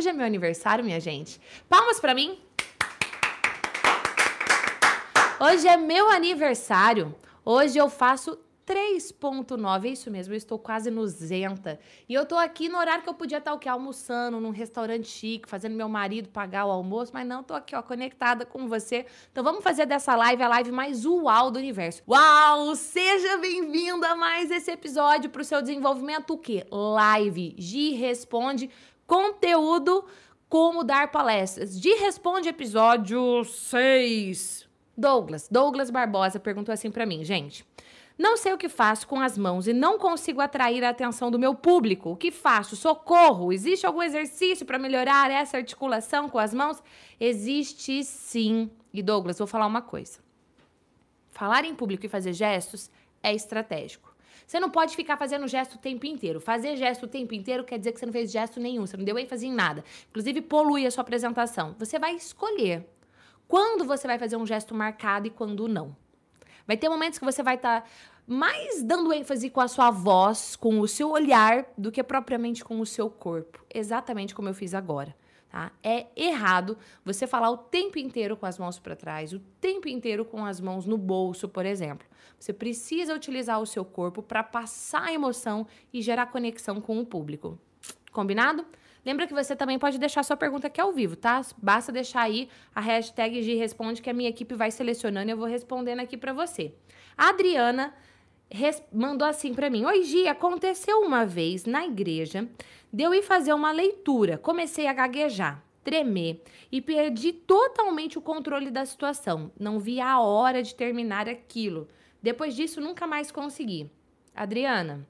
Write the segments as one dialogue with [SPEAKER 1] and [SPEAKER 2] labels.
[SPEAKER 1] Hoje é meu aniversário, minha gente. Palmas para mim. Hoje é meu aniversário. Hoje eu faço 3.9, é isso mesmo, eu estou quase no Zenta. E eu tô aqui no horário que eu podia estar o quê? Almoçando num restaurante chique, fazendo meu marido pagar o almoço, mas não, tô aqui, ó, conectada com você. Então vamos fazer dessa live a live mais uau do universo. Uau! Seja bem-vindo a mais esse episódio pro seu desenvolvimento o quê? Live. Gi responde conteúdo como dar palestras. Gi responde episódio 6. Douglas, Douglas Barbosa perguntou assim para mim, gente. Não sei o que faço com as mãos e não consigo atrair a atenção do meu público. O que faço? Socorro! Existe algum exercício para melhorar essa articulação com as mãos? Existe sim. E Douglas, vou falar uma coisa. Falar em público e fazer gestos é estratégico. Você não pode ficar fazendo gesto o tempo inteiro. Fazer gesto o tempo inteiro quer dizer que você não fez gesto nenhum, você não deu ênfase em nada. Inclusive, polui a sua apresentação. Você vai escolher quando você vai fazer um gesto marcado e quando não. Vai ter momentos que você vai estar tá mais dando ênfase com a sua voz, com o seu olhar, do que propriamente com o seu corpo. Exatamente como eu fiz agora. Tá? É errado você falar o tempo inteiro com as mãos para trás, o tempo inteiro com as mãos no bolso, por exemplo. Você precisa utilizar o seu corpo para passar a emoção e gerar conexão com o público. Combinado? Lembra que você também pode deixar sua pergunta aqui ao vivo, tá? Basta deixar aí a hashtag de responde que a minha equipe vai selecionando e eu vou respondendo aqui para você. A Adriana mandou assim para mim: Oi, Gi, aconteceu uma vez na igreja, deu ir fazer uma leitura, comecei a gaguejar, tremer e perdi totalmente o controle da situação. Não vi a hora de terminar aquilo. Depois disso, nunca mais consegui. Adriana,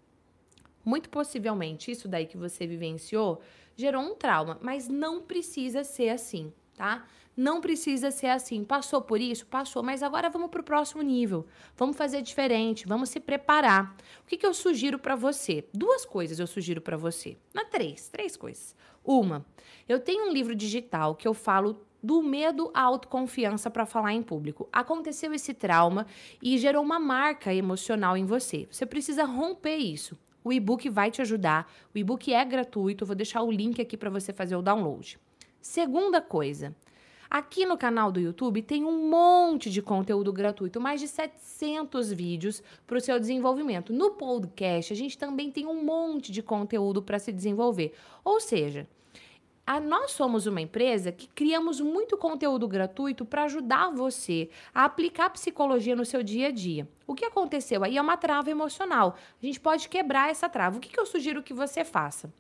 [SPEAKER 1] muito possivelmente isso daí que você vivenciou gerou um trauma, mas não precisa ser assim, tá? Não precisa ser assim. Passou por isso? Passou, mas agora vamos para o próximo nível. Vamos fazer diferente, vamos se preparar. O que, que eu sugiro para você? Duas coisas eu sugiro para você. Não, três, três coisas. Uma, eu tenho um livro digital que eu falo do medo à autoconfiança para falar em público. Aconteceu esse trauma e gerou uma marca emocional em você. Você precisa romper isso. O e-book vai te ajudar. O e-book é gratuito, vou deixar o link aqui para você fazer o download. Segunda coisa, aqui no canal do YouTube tem um monte de conteúdo gratuito, mais de 700 vídeos para o seu desenvolvimento. No podcast, a gente também tem um monte de conteúdo para se desenvolver. Ou seja, a, nós somos uma empresa que criamos muito conteúdo gratuito para ajudar você a aplicar psicologia no seu dia a dia. O que aconteceu aí é uma trava emocional. A gente pode quebrar essa trava. O que, que eu sugiro que você faça?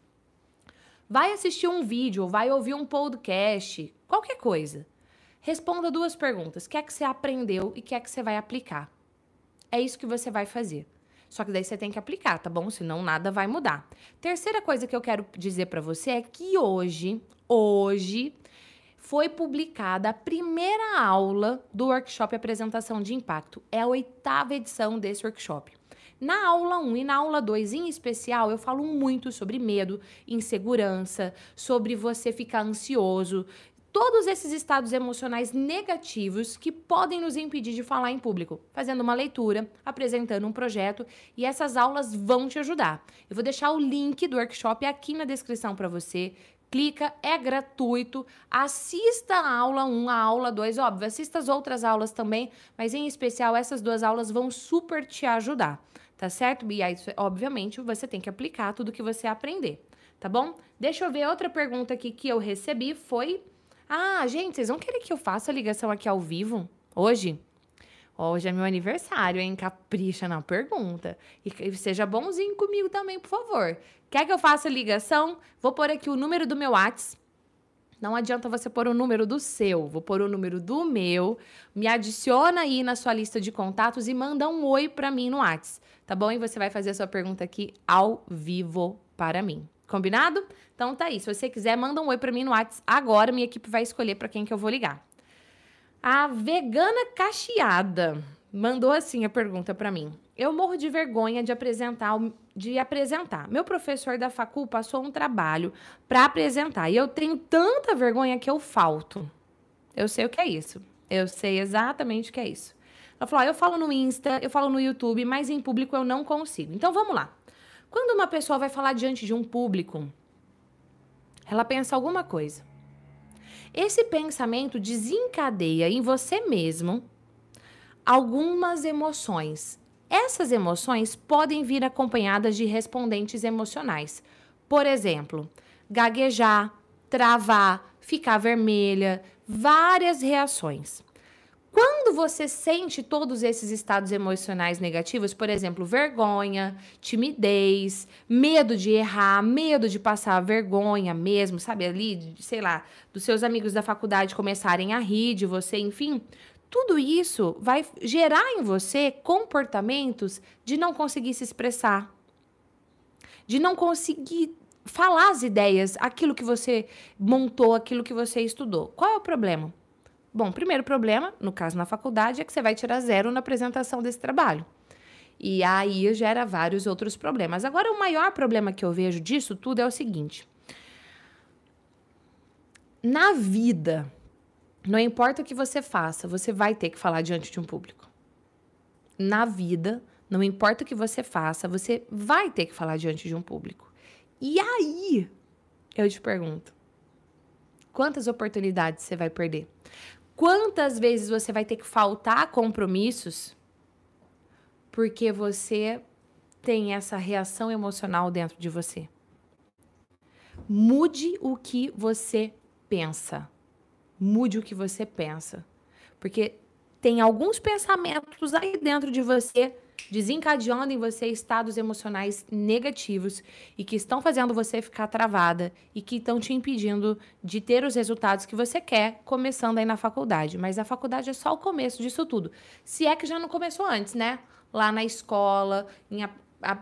[SPEAKER 1] Vai assistir um vídeo, vai ouvir um podcast, qualquer coisa. Responda duas perguntas: o que é que você aprendeu e o que é que você vai aplicar? É isso que você vai fazer. Só que daí você tem que aplicar, tá bom? Senão nada vai mudar. Terceira coisa que eu quero dizer para você é que hoje, hoje, foi publicada a primeira aula do workshop Apresentação de Impacto. É a oitava edição desse workshop. Na aula 1 e na aula 2 em especial, eu falo muito sobre medo, insegurança, sobre você ficar ansioso, todos esses estados emocionais negativos que podem nos impedir de falar em público, fazendo uma leitura, apresentando um projeto, e essas aulas vão te ajudar. Eu vou deixar o link do workshop aqui na descrição para você. Clica, é gratuito. Assista a aula 1, a aula 2, óbvio, assista as outras aulas também, mas em especial essas duas aulas vão super te ajudar, tá certo? E aí, obviamente, você tem que aplicar tudo que você aprender, tá bom? Deixa eu ver outra pergunta aqui que eu recebi foi ah, gente, vocês vão querer que eu faça a ligação aqui ao vivo? Hoje? Hoje é meu aniversário, hein? Capricha na pergunta. E seja bonzinho comigo também, por favor. Quer que eu faça a ligação? Vou pôr aqui o número do meu WhatsApp. Não adianta você pôr o número do seu, vou pôr o número do meu. Me adiciona aí na sua lista de contatos e manda um oi para mim no WhatsApp, tá bom? E você vai fazer a sua pergunta aqui ao vivo para mim. Combinado? Então tá aí. Se você quiser, manda um oi para mim no WhatsApp agora. Minha equipe vai escolher para quem que eu vou ligar. A vegana cacheada mandou assim a pergunta para mim. Eu morro de vergonha de apresentar, de apresentar. Meu professor da facul passou um trabalho para apresentar e eu tenho tanta vergonha que eu falto. Eu sei o que é isso. Eu sei exatamente o que é isso. Ela falou: ah, eu falo no Insta, eu falo no YouTube, mas em público eu não consigo. Então vamos lá. Quando uma pessoa vai falar diante de um público, ela pensa alguma coisa. Esse pensamento desencadeia em você mesmo algumas emoções. Essas emoções podem vir acompanhadas de respondentes emocionais. Por exemplo, gaguejar, travar, ficar vermelha, várias reações. Quando você sente todos esses estados emocionais negativos, por exemplo, vergonha, timidez, medo de errar, medo de passar vergonha mesmo, sabe, ali, sei lá, dos seus amigos da faculdade começarem a rir de você, enfim, tudo isso vai gerar em você comportamentos de não conseguir se expressar, de não conseguir falar as ideias, aquilo que você montou, aquilo que você estudou. Qual é o problema? Bom, primeiro problema, no caso na faculdade, é que você vai tirar zero na apresentação desse trabalho. E aí gera vários outros problemas. Agora, o maior problema que eu vejo disso tudo é o seguinte: na vida, não importa o que você faça, você vai ter que falar diante de um público. Na vida, não importa o que você faça, você vai ter que falar diante de um público. E aí, eu te pergunto: quantas oportunidades você vai perder? Quantas vezes você vai ter que faltar compromissos porque você tem essa reação emocional dentro de você? Mude o que você pensa. Mude o que você pensa. Porque tem alguns pensamentos aí dentro de você desencadeando em você estados emocionais negativos e que estão fazendo você ficar travada e que estão te impedindo de ter os resultados que você quer começando aí na faculdade. Mas a faculdade é só o começo disso tudo. Se é que já não começou antes, né? Lá na escola, em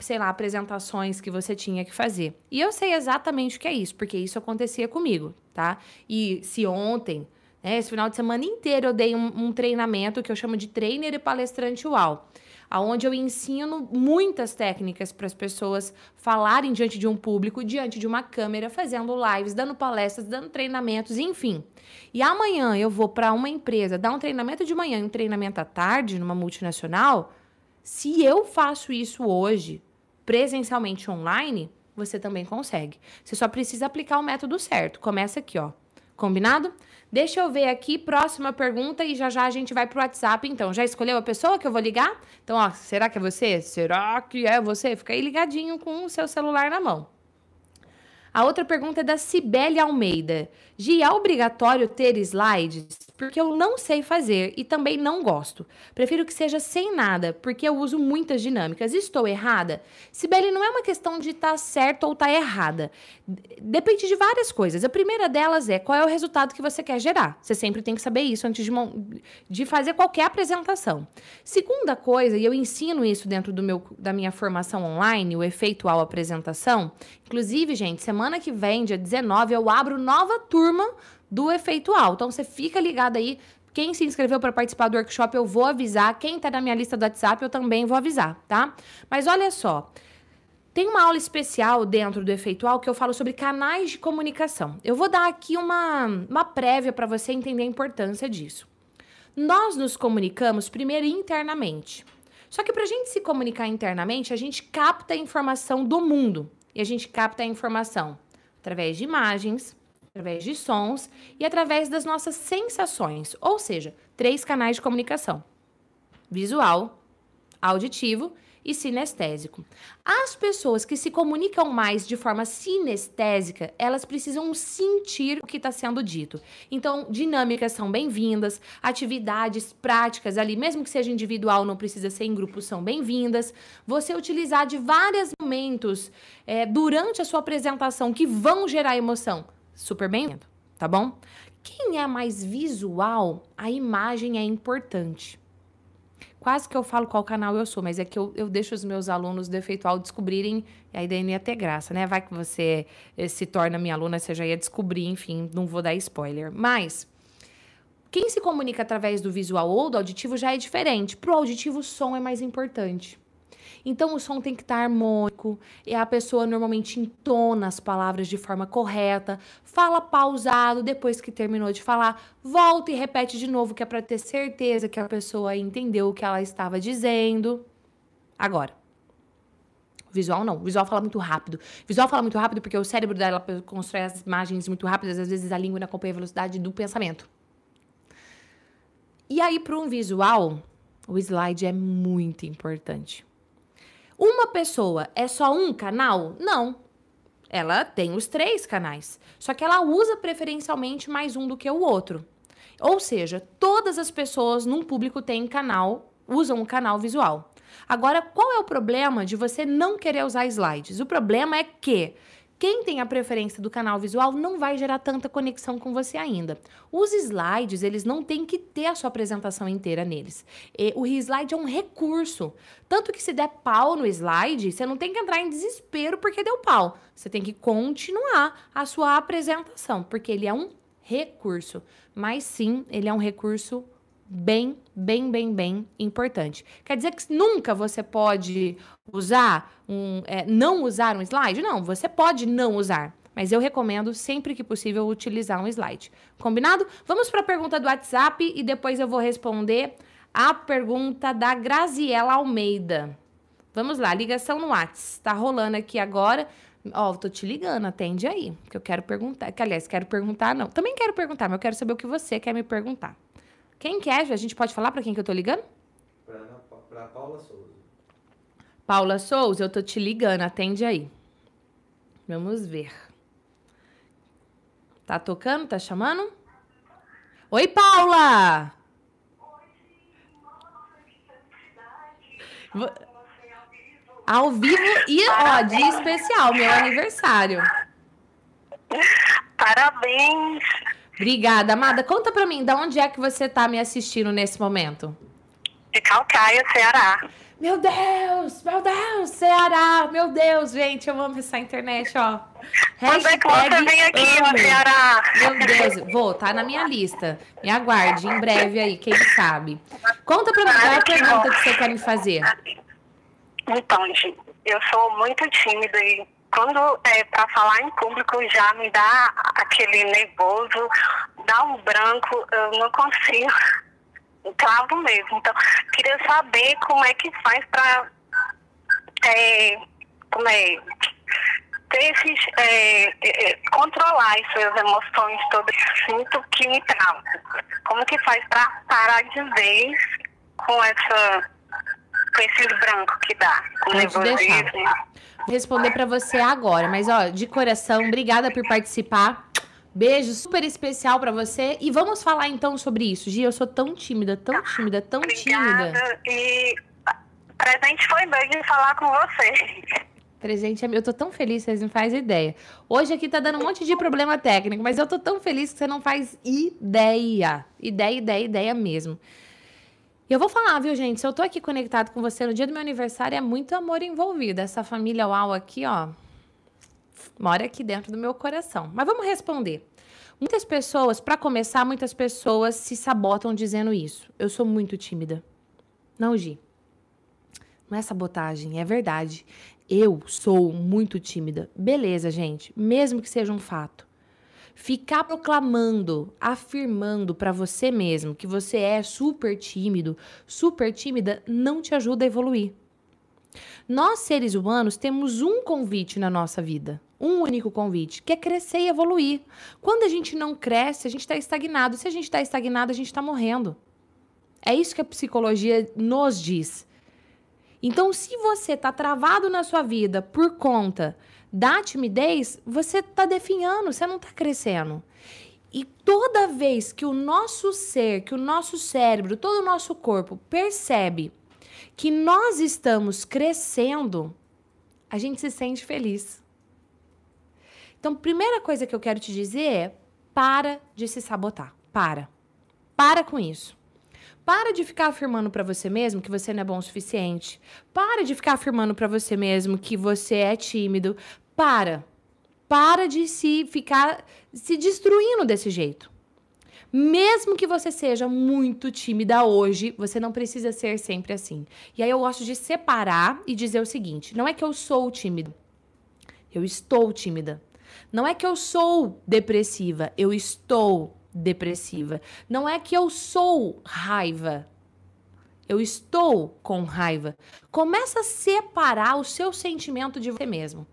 [SPEAKER 1] sei lá, apresentações que você tinha que fazer. E eu sei exatamente o que é isso, porque isso acontecia comigo, tá? E se ontem né, esse final de semana inteiro eu dei um, um, treinamento que eu chamo de trainer e palestrante UAU aonde eu ensino muitas técnicas para as pessoas falarem diante de um público, diante de uma câmera, fazendo lives, dando palestras, dando treinamentos, enfim. E amanhã eu vou para uma empresa dar um treinamento de manhã e um treinamento à tarde numa multinacional. Se eu faço isso hoje, presencialmente online, você também consegue. Você só precisa aplicar o método certo. Começa aqui, ó. Combinado? Deixa eu ver aqui, próxima pergunta e já já a gente vai pro WhatsApp, então. Já escolheu a pessoa que eu vou ligar? Então, ó, será que é você? Será que é você? Fica aí ligadinho com o seu celular na mão. A outra pergunta é da Cibele Almeida. Gia, é obrigatório ter slides? Porque eu não sei fazer e também não gosto. Prefiro que seja sem nada, porque eu uso muitas dinâmicas. Estou errada? Cibele, não é uma questão de estar tá ou estar tá errada. Depende de várias coisas. A primeira delas é qual é o resultado que você quer gerar. Você sempre tem que saber isso antes de, de fazer qualquer apresentação. Segunda coisa, e eu ensino isso dentro do meu, da minha formação online, o efeitual apresentação. Inclusive, gente, semana que vem, dia 19, eu abro nova turma do efeitual. Então você fica ligado aí. Quem se inscreveu para participar do workshop, eu vou avisar. Quem está na minha lista do WhatsApp, eu também vou avisar, tá? Mas olha só. Tem uma aula especial dentro do Efeitual que eu falo sobre canais de comunicação. Eu vou dar aqui uma, uma prévia para você entender a importância disso. Nós nos comunicamos primeiro internamente. Só que para a gente se comunicar internamente, a gente capta a informação do mundo. E a gente capta a informação através de imagens, através de sons e através das nossas sensações, ou seja, três canais de comunicação: visual, auditivo e sinestésico. As pessoas que se comunicam mais de forma sinestésica, elas precisam sentir o que está sendo dito. Então, dinâmicas são bem-vindas, atividades práticas ali, mesmo que seja individual, não precisa ser em grupo, são bem-vindas. Você utilizar de vários momentos é, durante a sua apresentação que vão gerar emoção, super bem-vindo, tá bom? Quem é mais visual, a imagem é importante. Quase que eu falo qual canal eu sou, mas é que eu, eu deixo os meus alunos do Efeitual descobrirem, e aí daí não ia ter graça, né? Vai que você eh, se torna minha aluna, você já ia descobrir, enfim, não vou dar spoiler. Mas quem se comunica através do visual ou do auditivo já é diferente. Pro auditivo, o som é mais importante. Então o som tem que estar harmônico, e a pessoa normalmente entona as palavras de forma correta, fala pausado depois que terminou de falar, volta e repete de novo, que é para ter certeza que a pessoa entendeu o que ela estava dizendo. Agora, Visual não. Visual fala muito rápido. Visual fala muito rápido porque o cérebro dela constrói as imagens muito rápidas, às vezes a língua não acompanha a velocidade do pensamento. E aí, para um visual, o slide é muito importante. Uma pessoa é só um canal? Não. Ela tem os três canais. Só que ela usa preferencialmente mais um do que o outro. Ou seja, todas as pessoas num público têm canal, usam um canal visual. Agora, qual é o problema de você não querer usar slides? O problema é que quem tem a preferência do canal visual não vai gerar tanta conexão com você ainda. Os slides, eles não têm que ter a sua apresentação inteira neles. E o slide é um recurso. Tanto que se der pau no slide, você não tem que entrar em desespero porque deu pau. Você tem que continuar a sua apresentação, porque ele é um recurso. Mas sim, ele é um recurso bem, bem, bem, bem importante. Quer dizer que nunca você pode usar um, é, não usar um slide? Não, você pode não usar. Mas eu recomendo sempre que possível utilizar um slide. Combinado? Vamos para a pergunta do WhatsApp e depois eu vou responder a pergunta da Graziela Almeida. Vamos lá, ligação no WhatsApp. Tá rolando aqui agora. Ó, oh, tô te ligando, atende aí, que eu quero perguntar. Que, aliás, quero perguntar, não. Também quero perguntar, mas eu quero saber o que você quer me perguntar. Quem quer? A gente pode falar para quem que eu tô ligando?
[SPEAKER 2] Para Paula Souza.
[SPEAKER 1] Paula Souza, eu tô te ligando, atende aí. Vamos ver. Tá tocando? Tá chamando? Oi, Paula! Ao vivo e, ó, dia especial, meu aniversário.
[SPEAKER 3] Parabéns!
[SPEAKER 1] Obrigada, amada. Conta pra mim, da onde é que você tá me assistindo nesse momento?
[SPEAKER 3] De Calcaia, Ceará.
[SPEAKER 1] Meu Deus, meu Deus, Ceará, meu Deus, gente, eu amo essa internet, ó.
[SPEAKER 3] Quando é que você vem aqui no Ceará?
[SPEAKER 1] Meu Deus, vou, tá na minha lista. Me aguarde, em breve aí, quem sabe. Conta pra mim, qual é a pergunta que você quer me fazer?
[SPEAKER 3] Então, gente, eu sou muito tímida e quando é para falar em público já me dá aquele nervoso, dá um branco, eu não consigo. Claro mesmo. Então, queria saber como é que faz para é, como é, ter esses, é, é, controlar as suas emoções todas. Sinto que me trava. Como que faz para parar de vez com essa com esses brancos que dá, com nervosismo
[SPEAKER 1] responder para você agora, mas ó, de coração, obrigada por participar. Beijo super especial para você e vamos falar então sobre isso. Gia, eu sou tão tímida, tão tímida, tão
[SPEAKER 3] Obrigada.
[SPEAKER 1] tímida.
[SPEAKER 3] E presente foi bem de falar com você.
[SPEAKER 1] Presente é meu. Eu tô tão feliz, vocês não fazem ideia. Hoje aqui tá dando um monte de problema técnico, mas eu tô tão feliz que você não faz ideia. Ideia, ideia, ideia mesmo. E eu vou falar, viu, gente? Se eu tô aqui conectado com você no dia do meu aniversário, é muito amor envolvido. Essa família UAU aqui, ó, mora aqui dentro do meu coração. Mas vamos responder. Muitas pessoas, para começar, muitas pessoas se sabotam dizendo isso. Eu sou muito tímida. Não, Gi. Não é sabotagem, é verdade. Eu sou muito tímida. Beleza, gente. Mesmo que seja um fato. Ficar proclamando, afirmando para você mesmo que você é super tímido, super tímida, não te ajuda a evoluir. Nós, seres humanos, temos um convite na nossa vida. Um único convite, que é crescer e evoluir. Quando a gente não cresce, a gente está estagnado. Se a gente está estagnado, a gente está morrendo. É isso que a psicologia nos diz. Então, se você está travado na sua vida por conta da timidez, você está definhando, você não está crescendo. E toda vez que o nosso ser, que o nosso cérebro, todo o nosso corpo percebe que nós estamos crescendo, a gente se sente feliz. Então, primeira coisa que eu quero te dizer é: para de se sabotar. Para. Para com isso. Para de ficar afirmando para você mesmo que você não é bom o suficiente. Para de ficar afirmando para você mesmo que você é tímido. Para. Para de se ficar se destruindo desse jeito. Mesmo que você seja muito tímida hoje, você não precisa ser sempre assim. E aí eu gosto de separar e dizer o seguinte: não é que eu sou tímido. Eu estou tímida. Não é que eu sou depressiva, eu estou depressiva. Não é que eu sou raiva. Eu estou com raiva. Começa a separar o seu sentimento de você mesmo.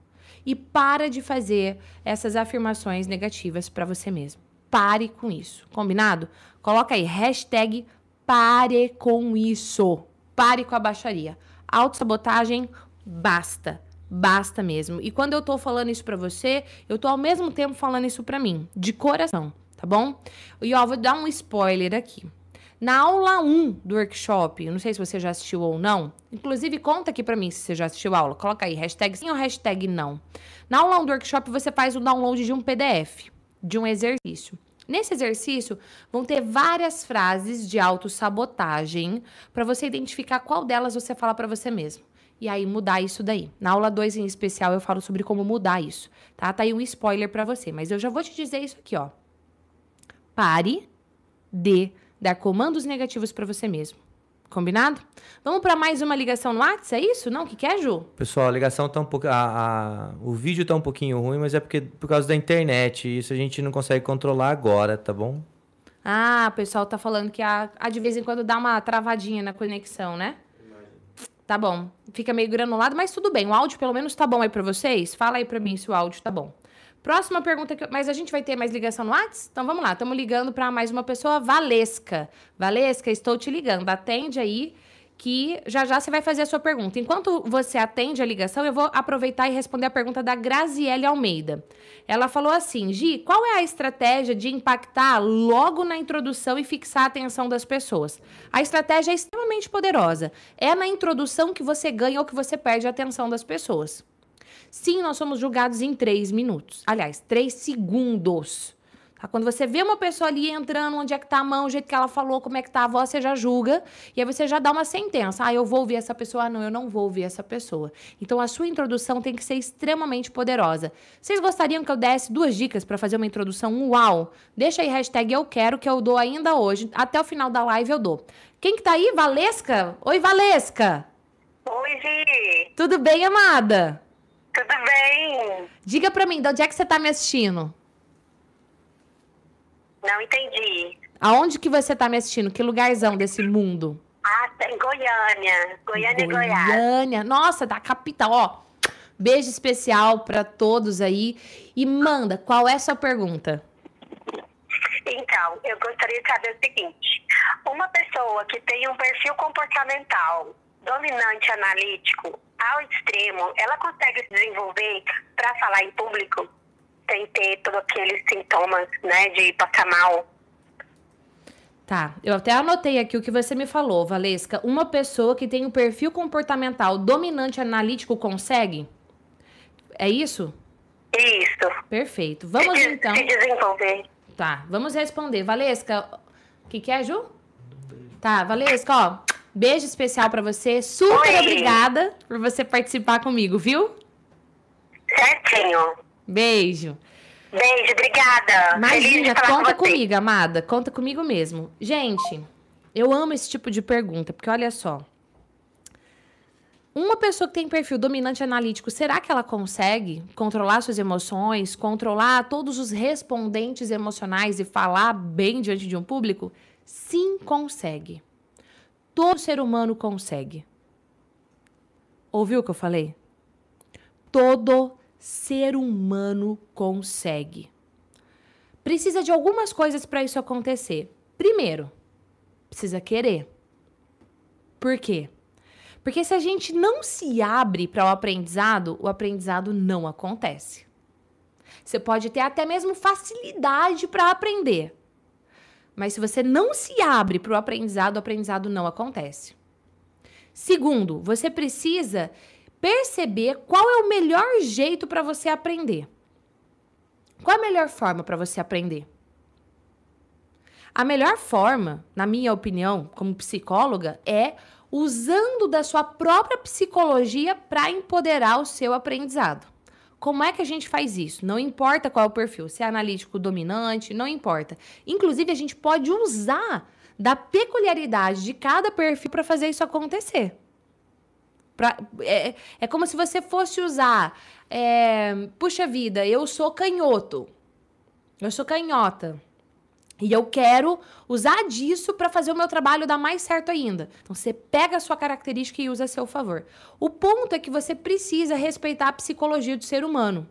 [SPEAKER 1] E para de fazer essas afirmações negativas para você mesmo. Pare com isso. Combinado? Coloca aí, hashtag pare com isso. Pare com a baixaria. Autossabotagem, basta. Basta mesmo. E quando eu tô falando isso pra você, eu tô ao mesmo tempo falando isso pra mim, de coração, tá bom? E ó, vou dar um spoiler aqui. Na aula 1 do workshop, não sei se você já assistiu ou não, inclusive conta aqui pra mim se você já assistiu a aula, coloca aí, hashtag sim ou hashtag não. Na aula 1 do workshop você faz o download de um PDF, de um exercício. Nesse exercício, vão ter várias frases de autossabotagem para você identificar qual delas você fala para você mesmo e aí mudar isso daí. Na aula 2 em especial eu falo sobre como mudar isso, tá? Tá aí um spoiler para você, mas eu já vou te dizer isso aqui, ó. Pare de dar comandos negativos para você mesmo. Combinado? Vamos para mais uma ligação no WhatsApp, é isso? Não, o que quer, Ju?
[SPEAKER 2] Pessoal, a ligação tá um pouco. A, a, o vídeo tá um pouquinho ruim, mas é porque por causa da internet. Isso a gente não consegue controlar agora, tá bom?
[SPEAKER 1] Ah, o pessoal tá falando que a, a de vez em quando dá uma travadinha na conexão, né? Tá bom. Fica meio granulado, mas tudo bem. O áudio pelo menos tá bom aí para vocês? Fala aí para mim se o áudio tá bom. Próxima pergunta que mas a gente vai ter mais ligação no WhatsApp? Então vamos lá, estamos ligando para mais uma pessoa, Valesca. Valesca, estou te ligando. Atende aí que já já você vai fazer a sua pergunta. Enquanto você atende a ligação, eu vou aproveitar e responder a pergunta da Graziele Almeida. Ela falou assim: Gi, qual é a estratégia de impactar logo na introdução e fixar a atenção das pessoas? A estratégia é extremamente poderosa. É na introdução que você ganha ou que você perde a atenção das pessoas. Sim, nós somos julgados em três minutos. Aliás, três segundos. Tá? Quando você vê uma pessoa ali entrando, onde é que tá a mão, o jeito que ela falou, como é que tá a voz, você já julga. E aí você já dá uma sentença. Ah, eu vou ouvir essa pessoa. Ah, não, eu não vou ouvir essa pessoa. Então a sua introdução tem que ser extremamente poderosa. Vocês gostariam que eu desse duas dicas para fazer uma introdução uau? Deixa aí hashtag eu quero, que eu dou ainda hoje. Até o final da live eu dou. Quem que tá aí? Valesca? Oi, Valesca!
[SPEAKER 3] Oi, Gi!
[SPEAKER 1] Tudo bem, amada?
[SPEAKER 3] Tudo bem?
[SPEAKER 1] Diga pra mim, de onde é que você tá me assistindo?
[SPEAKER 3] Não entendi.
[SPEAKER 1] Aonde que você tá me assistindo? Que lugarzão desse mundo?
[SPEAKER 3] Ah, tá em Goiânia. Goiânia e Goiás.
[SPEAKER 1] Goiânia. Nossa, da capital, ó. Beijo especial para todos aí. E manda, qual é a sua pergunta?
[SPEAKER 3] Então, eu gostaria de saber o seguinte: uma pessoa que tem um perfil comportamental dominante analítico ao extremo, ela consegue se desenvolver para falar em público? sem ter todos aqueles sintomas, né, de passar mal.
[SPEAKER 1] Tá, eu até anotei aqui o que você me falou, Valesca. Uma pessoa que tem um perfil comportamental dominante analítico consegue? É isso?
[SPEAKER 3] Isso.
[SPEAKER 1] Perfeito. Vamos
[SPEAKER 3] se,
[SPEAKER 1] então.
[SPEAKER 3] Se desenvolver.
[SPEAKER 1] Tá, vamos responder. Valesca, o que, que é, Ju? Tá, Valesca, ó. Beijo especial para você. Super
[SPEAKER 3] Oi.
[SPEAKER 1] obrigada por você participar comigo, viu?
[SPEAKER 3] Certinho.
[SPEAKER 1] Beijo.
[SPEAKER 3] Beijo, obrigada.
[SPEAKER 1] Imagina, conta
[SPEAKER 3] com
[SPEAKER 1] comigo, amada. Conta comigo mesmo. Gente, eu amo esse tipo de pergunta, porque olha só. Uma pessoa que tem perfil dominante analítico, será que ela consegue controlar suas emoções, controlar todos os respondentes emocionais e falar bem diante de um público? Sim, consegue. Todo ser humano consegue. Ouviu o que eu falei? Todo ser humano consegue. Precisa de algumas coisas para isso acontecer. Primeiro, precisa querer. Por quê? Porque se a gente não se abre para o aprendizado, o aprendizado não acontece. Você pode ter até mesmo facilidade para aprender. Mas se você não se abre para o aprendizado, o aprendizado não acontece. Segundo, você precisa perceber qual é o melhor jeito para você aprender. Qual é a melhor forma para você aprender? A melhor forma, na minha opinião, como psicóloga, é usando da sua própria psicologia para empoderar o seu aprendizado. Como é que a gente faz isso? Não importa qual é o perfil, se é analítico dominante, não importa. Inclusive, a gente pode usar da peculiaridade de cada perfil para fazer isso acontecer. Pra, é, é como se você fosse usar. É, puxa vida, eu sou canhoto. Eu sou canhota. E eu quero usar disso para fazer o meu trabalho dar mais certo ainda. Então você pega a sua característica e usa a seu favor. O ponto é que você precisa respeitar a psicologia do ser humano.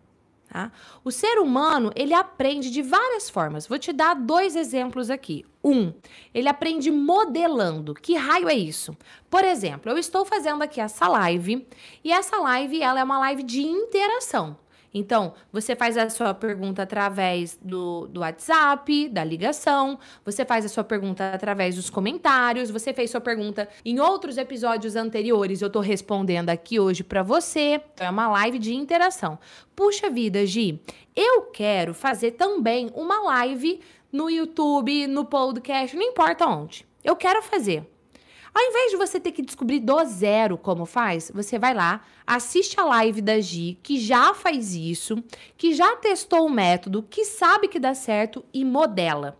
[SPEAKER 1] Tá? O ser humano ele aprende de várias formas. Vou te dar dois exemplos aqui. Um, ele aprende modelando. Que raio é isso? Por exemplo, eu estou fazendo aqui essa live e essa live ela é uma live de interação. Então, você faz a sua pergunta através do, do WhatsApp, da ligação, você faz a sua pergunta através dos comentários, você fez sua pergunta em outros episódios anteriores, eu tô respondendo aqui hoje para você. Então, é uma live de interação. Puxa vida, Gi, eu quero fazer também uma live no YouTube, no podcast, não importa onde. Eu quero fazer. Ao invés de você ter que descobrir do zero como faz, você vai lá, assiste a live da Gi, que já faz isso, que já testou o método, que sabe que dá certo e modela.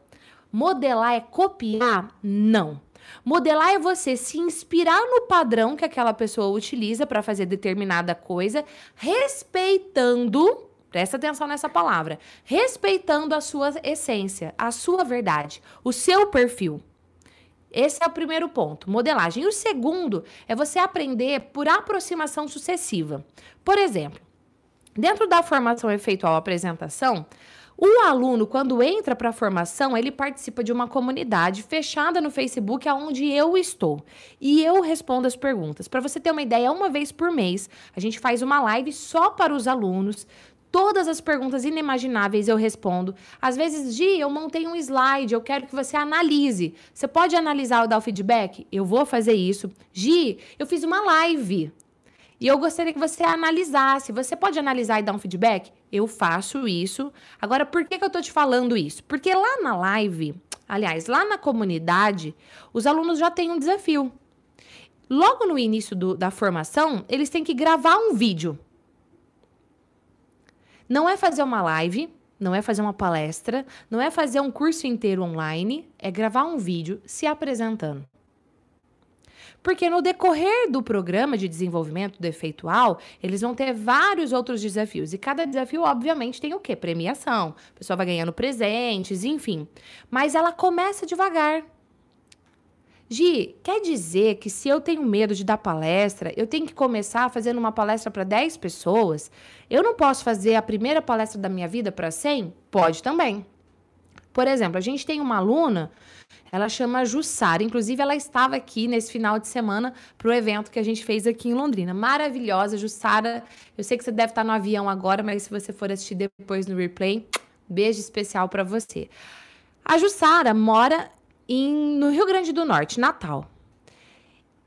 [SPEAKER 1] Modelar é copiar? Não. Modelar é você se inspirar no padrão que aquela pessoa utiliza para fazer determinada coisa, respeitando Presta atenção nessa palavra. Respeitando a sua essência, a sua verdade, o seu perfil. Esse é o primeiro ponto, modelagem. E o segundo é você aprender por aproximação sucessiva. Por exemplo, dentro da formação efeitual apresentação, o aluno, quando entra para a formação, ele participa de uma comunidade fechada no Facebook, aonde eu estou. E eu respondo as perguntas. Para você ter uma ideia, uma vez por mês, a gente faz uma live só para os alunos, Todas as perguntas inimagináveis eu respondo. Às vezes, Gi, eu montei um slide, eu quero que você analise. Você pode analisar ou dar o feedback? Eu vou fazer isso. Gi, eu fiz uma live. E eu gostaria que você analisasse. Você pode analisar e dar um feedback? Eu faço isso. Agora, por que, que eu tô te falando isso? Porque lá na live, aliás, lá na comunidade, os alunos já têm um desafio. Logo no início do, da formação, eles têm que gravar um vídeo. Não é fazer uma live, não é fazer uma palestra, não é fazer um curso inteiro online, é gravar um vídeo se apresentando. Porque no decorrer do programa de desenvolvimento do efeitual, eles vão ter vários outros desafios. E cada desafio, obviamente, tem o quê? Premiação. A pessoa vai ganhando presentes, enfim. Mas ela começa devagar. Gi, quer dizer que se eu tenho medo de dar palestra, eu tenho que começar fazendo uma palestra para 10 pessoas? Eu não posso fazer a primeira palestra da minha vida para 100? Pode também. Por exemplo, a gente tem uma aluna, ela chama Jussara. Inclusive, ela estava aqui nesse final de semana para o evento que a gente fez aqui em Londrina. Maravilhosa, Jussara. Eu sei que você deve estar no avião agora, mas se você for assistir depois no replay, beijo especial para você. A Jussara mora em, no Rio Grande do Norte, Natal.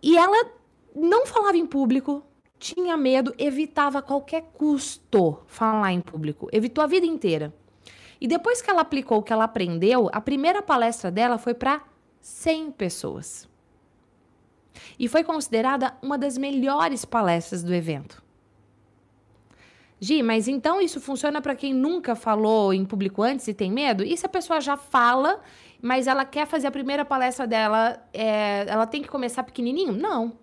[SPEAKER 1] E ela não falava em público, tinha medo, evitava a qualquer custo falar em público, evitou a vida inteira. E depois que ela aplicou o que ela aprendeu, a primeira palestra dela foi para 100 pessoas. E foi considerada uma das melhores palestras do evento. Gi, mas então isso funciona para quem nunca falou em público antes e tem medo? E se a pessoa já fala mas ela quer fazer a primeira palestra dela, é, ela tem que começar pequenininho? Não.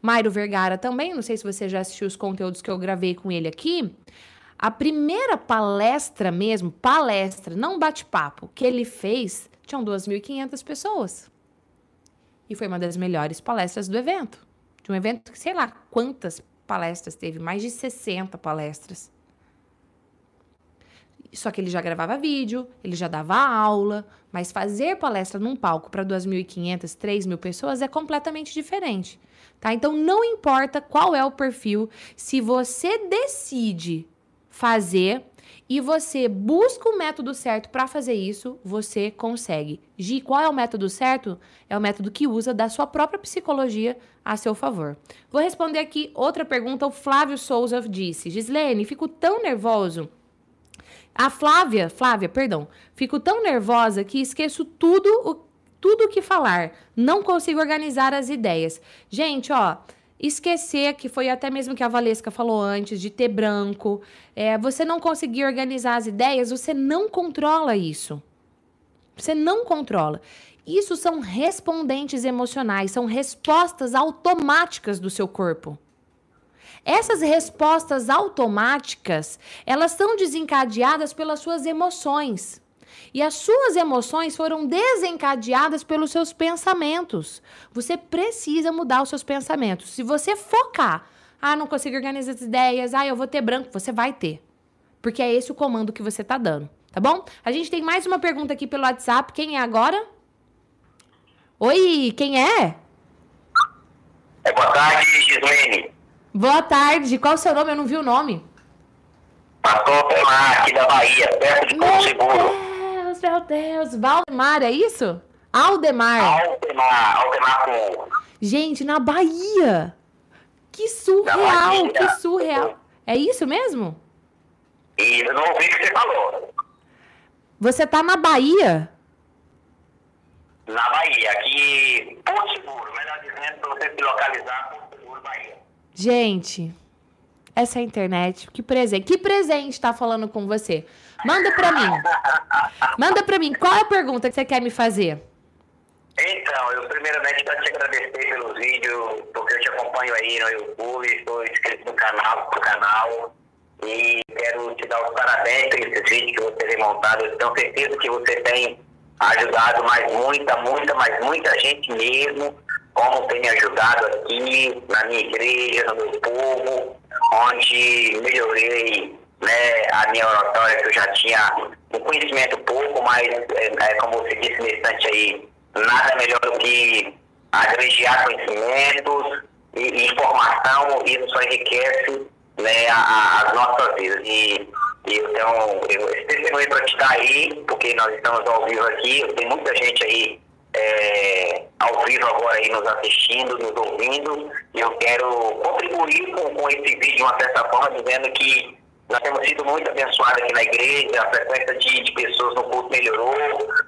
[SPEAKER 1] Mairo Vergara também, não sei se você já assistiu os conteúdos que eu gravei com ele aqui. A primeira palestra mesmo, palestra, não bate-papo, que ele fez, tinham 2.500 pessoas. E foi uma das melhores palestras do evento. De um evento que sei lá quantas palestras teve, mais de 60 palestras. Só que ele já gravava vídeo, ele já dava aula, mas fazer palestra num palco para 2.500, 3.000 pessoas é completamente diferente, tá? Então não importa qual é o perfil, se você decide fazer e você busca o método certo para fazer isso, você consegue. Gi, qual é o método certo? É o método que usa da sua própria psicologia a seu favor. Vou responder aqui outra pergunta. O Flávio Souza disse: Gislene, fico tão nervoso a Flávia, Flávia, perdão, fico tão nervosa que esqueço tudo o tudo que falar. Não consigo organizar as ideias. Gente, ó, esquecer que foi até mesmo que a Valesca falou antes de ter branco, é, você não conseguir organizar as ideias, você não controla isso. Você não controla. Isso são respondentes emocionais, são respostas automáticas do seu corpo. Essas respostas automáticas, elas são desencadeadas pelas suas emoções. E as suas emoções foram desencadeadas pelos seus pensamentos. Você precisa mudar os seus pensamentos. Se você focar, ah, não consigo organizar as ideias, ah, eu vou ter branco, você vai ter. Porque é esse o comando que você tá dando, tá bom? A gente tem mais uma pergunta aqui pelo WhatsApp. Quem é agora? Oi, quem é?
[SPEAKER 4] É, boa tarde, Gislene.
[SPEAKER 1] Boa tarde. Qual o seu nome? Eu não vi o nome.
[SPEAKER 4] Pelmar, aqui da Bahia, perto de Porto Seguro.
[SPEAKER 1] Deus, meu Deus. Valdemar, é isso? Aldemar.
[SPEAKER 4] Aldemar, Aldemar com...
[SPEAKER 1] Gente, na Bahia. Que surreal,
[SPEAKER 4] Bahia.
[SPEAKER 1] que surreal. É isso mesmo?
[SPEAKER 4] E eu não ouvi o que você falou.
[SPEAKER 1] Você tá na Bahia?
[SPEAKER 4] Na Bahia, aqui, Porto Seguro, melhor dizendo, para você se localizar, Porto Seguro, Bahia.
[SPEAKER 1] Gente, essa é a internet. Que presente. Que presente tá falando com você? Manda pra mim. Manda pra mim. Qual é a pergunta que você quer me fazer?
[SPEAKER 4] Então, eu primeiramente quero te agradecer pelos vídeos, porque eu te acompanho aí no YouTube, estou inscrito no canal, no canal, e quero te dar os parabéns por esses vídeos que você tem montado. Eu tenho certeza que você tem ajudado mais muita, muita, mas muita gente mesmo, como tem ajudado aqui na minha igreja, no meu povo, onde melhorei né, a minha oratória, que eu já tinha um conhecimento pouco, mas é, é, como você disse no instante aí, nada melhor do que agregar conhecimentos e, e informação, isso só enriquece né, a- as nossas vidas. E, e tenho eu, esse testemunho para te dar aí, porque nós estamos ao vivo aqui, tem muita gente aí é, ao vivo agora aí nos assistindo, nos ouvindo, e eu quero contribuir com, com esse vídeo de uma certa forma, dizendo que nós temos sido muito abençoados aqui na igreja, a frequência de, de pessoas no culto melhorou,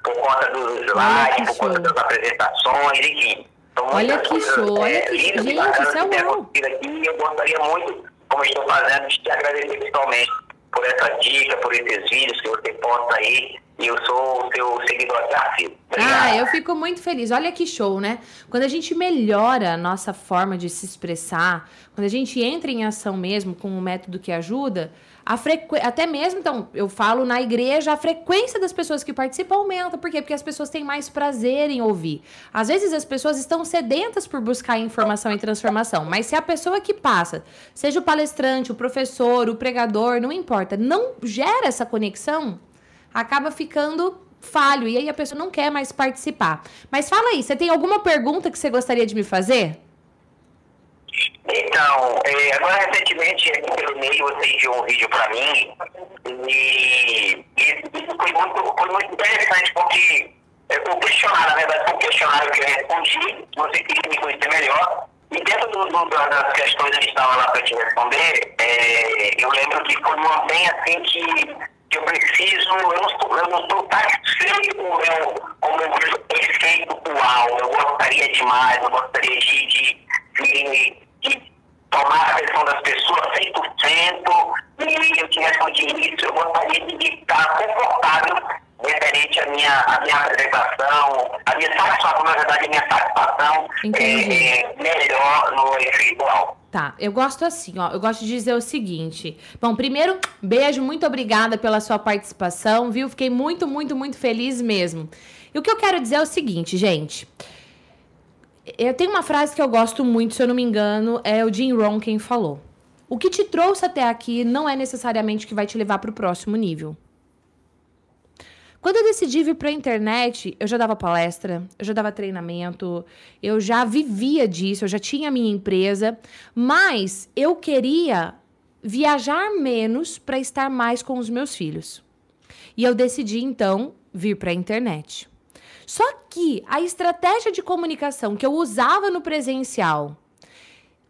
[SPEAKER 4] por conta dos
[SPEAKER 1] que
[SPEAKER 4] slides, por conta das apresentações, enfim. São
[SPEAKER 1] Olha que
[SPEAKER 4] coisas,
[SPEAKER 1] show, olha
[SPEAKER 4] é,
[SPEAKER 1] que-
[SPEAKER 4] lindas e
[SPEAKER 1] gente, isso é
[SPEAKER 4] que acontecido aqui, eu gostaria muito, como estou fazendo, de te agradecer principalmente por essa dica, por esses vídeos que você posta aí, e eu sou o seu seguidor assíduo.
[SPEAKER 1] Ah, eu fico muito feliz. Olha que show, né? Quando a gente melhora a nossa forma de se expressar, quando a gente entra em ação mesmo com um método que ajuda, a frequ... até mesmo, então, eu falo na igreja, a frequência das pessoas que participam aumenta. Por quê? Porque as pessoas têm mais prazer em ouvir. Às vezes as pessoas estão sedentas por buscar informação e transformação, mas se a pessoa que passa, seja o palestrante, o professor, o pregador, não importa, não gera essa conexão, acaba ficando falho e aí a pessoa não quer mais participar. Mas fala aí, você tem alguma pergunta que você gostaria de me fazer?
[SPEAKER 4] Então, é, agora recentemente aqui pelo meio você enviou um vídeo para mim e, e isso foi muito, foi muito interessante porque é, o questionário, na verdade, foi um questionário que eu respondi, você queria me conhecer melhor. E dentro do, do- da- das questões que estavam lá para te responder, é, eu lembro que foi uma bem assim que, que eu preciso, eu não estou, satisfeito com o meu, com o meu efeito atual. Eu gostaria demais, eu gostaria de, de, de, de tomar a atenção das pessoas 100%, e eu te respondi isso, eu gostaria de estar confortável referente à minha, à minha apresentação, a minha satisfação, na verdade, a minha satisfação é, é melhor no efeitual.
[SPEAKER 1] Tá, eu gosto assim, ó. Eu gosto de dizer o seguinte. Bom, primeiro, beijo, muito obrigada pela sua participação, viu? Fiquei muito, muito, muito feliz mesmo. E o que eu quero dizer é o seguinte, gente. Eu tenho uma frase que eu gosto muito, se eu não me engano, é o Jim Rohn quem falou. O que te trouxe até aqui não é necessariamente o que vai te levar para o próximo nível. Quando eu decidi vir para a internet, eu já dava palestra, eu já dava treinamento, eu já vivia disso, eu já tinha a minha empresa, mas eu queria viajar menos para estar mais com os meus filhos. E eu decidi então vir para a internet. Só que a estratégia de comunicação que eu usava no presencial,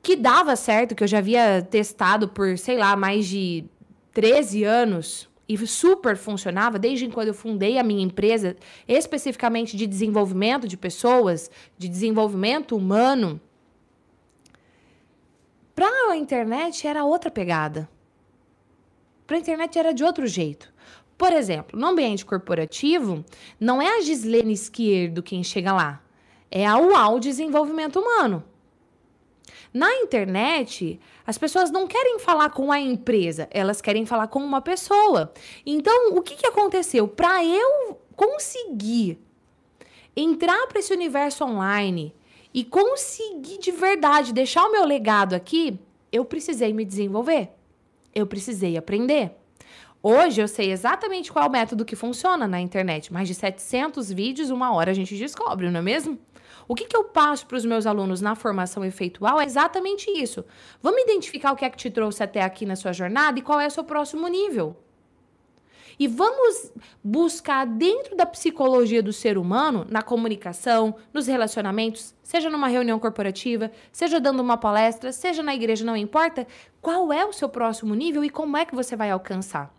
[SPEAKER 1] que dava certo, que eu já havia testado por, sei lá, mais de 13 anos e super funcionava desde quando eu fundei a minha empresa, especificamente de desenvolvimento de pessoas, de desenvolvimento humano. Para a internet era outra pegada. Para a internet era de outro jeito. Por exemplo, no ambiente corporativo, não é a Gislene Esquerdo quem chega lá, é a UAU Desenvolvimento Humano. Na internet, as pessoas não querem falar com a empresa, elas querem falar com uma pessoa. Então, o que, que aconteceu? Para eu conseguir entrar para esse universo online e conseguir de verdade deixar o meu legado aqui, eu precisei me desenvolver. Eu precisei aprender. Hoje eu sei exatamente qual é o método que funciona na internet. Mais de 700 vídeos, uma hora a gente descobre, não é mesmo? O que, que eu passo para os meus alunos na formação efeitual é exatamente isso. Vamos identificar o que é que te trouxe até aqui na sua jornada e qual é o seu próximo nível. E vamos buscar dentro da psicologia do ser humano, na comunicação, nos relacionamentos, seja numa reunião corporativa, seja dando uma palestra, seja na igreja, não importa, qual é o seu próximo nível e como é que você vai alcançar.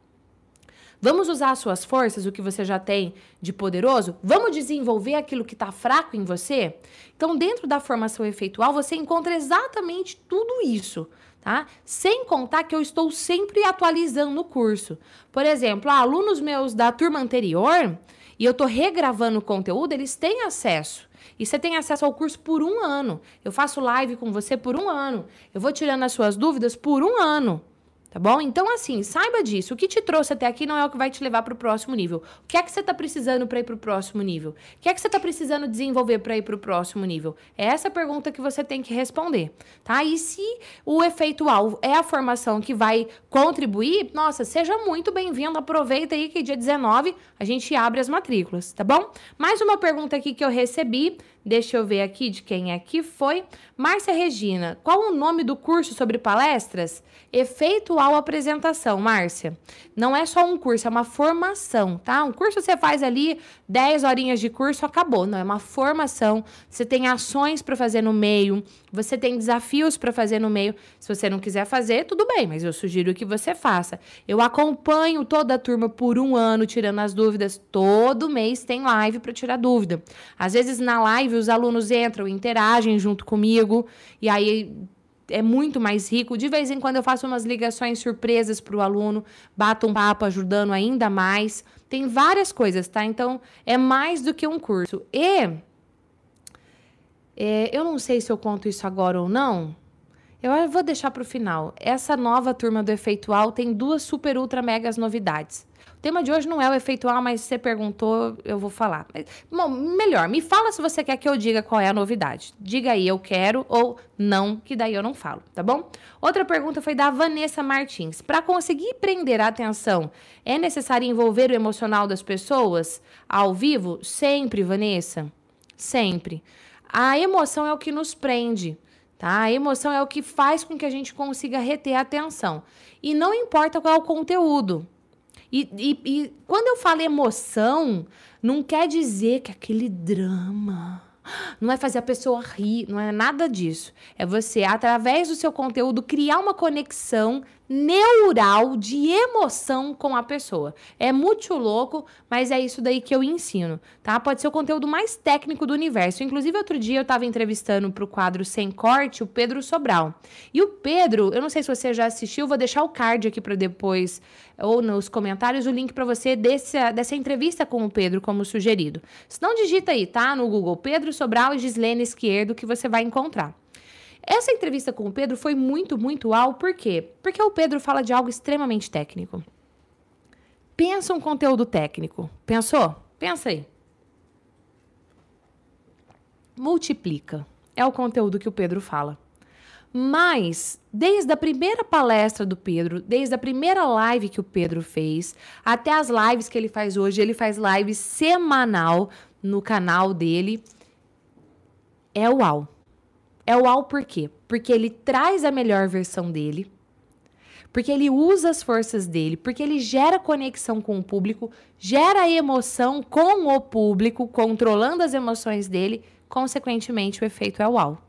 [SPEAKER 1] Vamos usar as suas forças, o que você já tem de poderoso? Vamos desenvolver aquilo que está fraco em você? Então, dentro da formação efeitual, você encontra exatamente tudo isso tá? Sem contar que eu estou sempre atualizando o curso. Por exemplo, alunos meus da turma anterior, e eu estou regravando o conteúdo, eles têm acesso. E você tem acesso ao curso por um ano. Eu faço live com você por um ano. Eu vou tirando as suas dúvidas por um ano. Tá bom? Então, assim, saiba disso. O que te trouxe até aqui não é o que vai te levar para o próximo nível. O que é que você está precisando para ir para o próximo nível? O que é que você está precisando desenvolver para ir para o próximo nível? É essa pergunta que você tem que responder, tá? E se o efeito alvo é a formação que vai contribuir, nossa, seja muito bem-vindo. Aproveita aí que dia 19 a gente abre as matrículas, tá bom? Mais uma pergunta aqui que eu recebi Deixa eu ver aqui de quem é que foi. Márcia Regina, qual o nome do curso sobre palestras? Efeitual apresentação, Márcia. Não é só um curso, é uma formação, tá? Um curso você faz ali 10 horinhas de curso, acabou. Não, é uma formação. Você tem ações para fazer no meio, você tem desafios para fazer no meio. Se você não quiser fazer, tudo bem, mas eu sugiro que você faça. Eu acompanho toda a turma por um ano, tirando as dúvidas. Todo mês tem live para tirar dúvida. Às vezes na live os alunos entram, interagem junto comigo, e aí é muito mais rico. De vez em quando eu faço umas ligações surpresas para o aluno, bato um papo ajudando ainda mais. Tem várias coisas, tá? Então é mais do que um curso. E é, eu não sei se eu conto isso agora ou não. Eu vou deixar para o final. Essa nova turma do Efeitual tem duas super ultra megas novidades. Tema de hoje não é o efeitual, mas você perguntou, eu vou falar. Bom, melhor, me fala se você quer que eu diga qual é a novidade. Diga aí, eu quero ou não, que daí eu não falo, tá bom? Outra pergunta foi da Vanessa Martins. Para conseguir prender a atenção, é necessário envolver o emocional das pessoas ao vivo? Sempre, Vanessa. Sempre. A emoção é o que nos prende. Tá? A emoção é o que faz com que a gente consiga reter a atenção. E não importa qual é o conteúdo. E, e, e quando eu falo emoção, não quer dizer que aquele drama não é fazer a pessoa rir, não é nada disso. É você, através do seu conteúdo, criar uma conexão neural de emoção com a pessoa. É muito louco, mas é isso daí que eu ensino, tá? Pode ser o conteúdo mais técnico do universo. Inclusive, outro dia eu estava entrevistando para o quadro Sem Corte o Pedro Sobral. E o Pedro, eu não sei se você já assistiu, vou deixar o card aqui para depois, ou nos comentários, o link para você desse, dessa entrevista com o Pedro, como sugerido. Se não, digita aí, tá? No Google Pedro Sobral e Gislene Esquerdo, que você vai encontrar. Essa entrevista com o Pedro foi muito, muito uau, por quê? Porque o Pedro fala de algo extremamente técnico. Pensa um conteúdo técnico. Pensou? Pensa aí. Multiplica. É o conteúdo que o Pedro fala. Mas, desde a primeira palestra do Pedro, desde a primeira live que o Pedro fez, até as lives que ele faz hoje, ele faz live semanal no canal dele. É uau. É o ao por quê? Porque ele traz a melhor versão dele, porque ele usa as forças dele, porque ele gera conexão com o público, gera emoção com o público, controlando as emoções dele, consequentemente o efeito é o ao.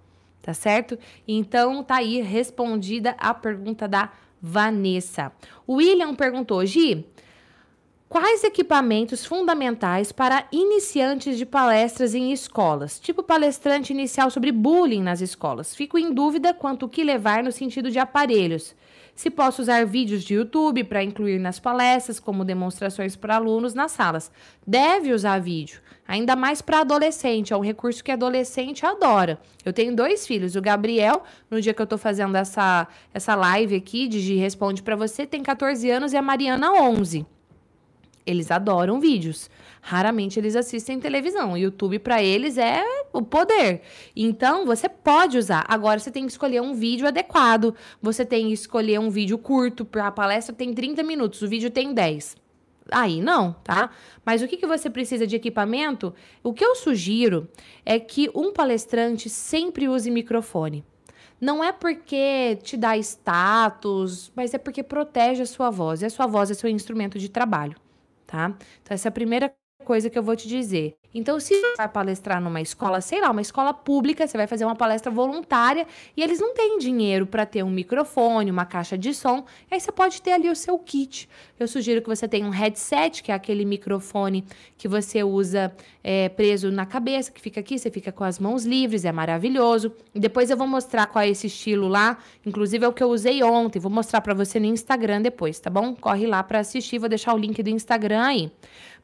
[SPEAKER 1] Tá certo? Então tá aí respondida a pergunta da Vanessa. O William perguntou: Gi, Quais equipamentos fundamentais para iniciantes de palestras em escolas? Tipo palestrante inicial sobre bullying nas escolas. Fico em dúvida quanto o que levar no sentido de aparelhos. Se posso usar vídeos de YouTube para incluir nas palestras, como demonstrações para alunos nas salas. Deve usar vídeo, ainda mais para adolescente. É um recurso que adolescente adora. Eu tenho dois filhos. O Gabriel, no dia que eu estou fazendo essa, essa live aqui de Responde para você, tem 14 anos e a Mariana 11. Eles adoram vídeos. Raramente eles assistem televisão. O YouTube para eles é o poder. Então, você pode usar. Agora você tem que escolher um vídeo adequado. Você tem que escolher um vídeo curto. A palestra tem 30 minutos, o vídeo tem 10. Aí não, tá? Mas o que, que você precisa de equipamento? O que eu sugiro é que um palestrante sempre use microfone. Não é porque te dá status, mas é porque protege a sua voz. E a sua voz é seu instrumento de trabalho, tá? Então, essa é a primeira coisa que eu vou te dizer. Então, se você vai palestrar numa escola, sei lá, uma escola pública, você vai fazer uma palestra voluntária e eles não têm dinheiro para ter um microfone, uma caixa de som, aí você pode ter ali o seu kit. Eu sugiro que você tenha um headset, que é aquele microfone que você usa é, preso na cabeça, que fica aqui, você fica com as mãos livres, é maravilhoso. Depois eu vou mostrar qual é esse estilo lá, inclusive é o que eu usei ontem, vou mostrar para você no Instagram depois, tá bom? Corre lá para assistir, vou deixar o link do Instagram aí.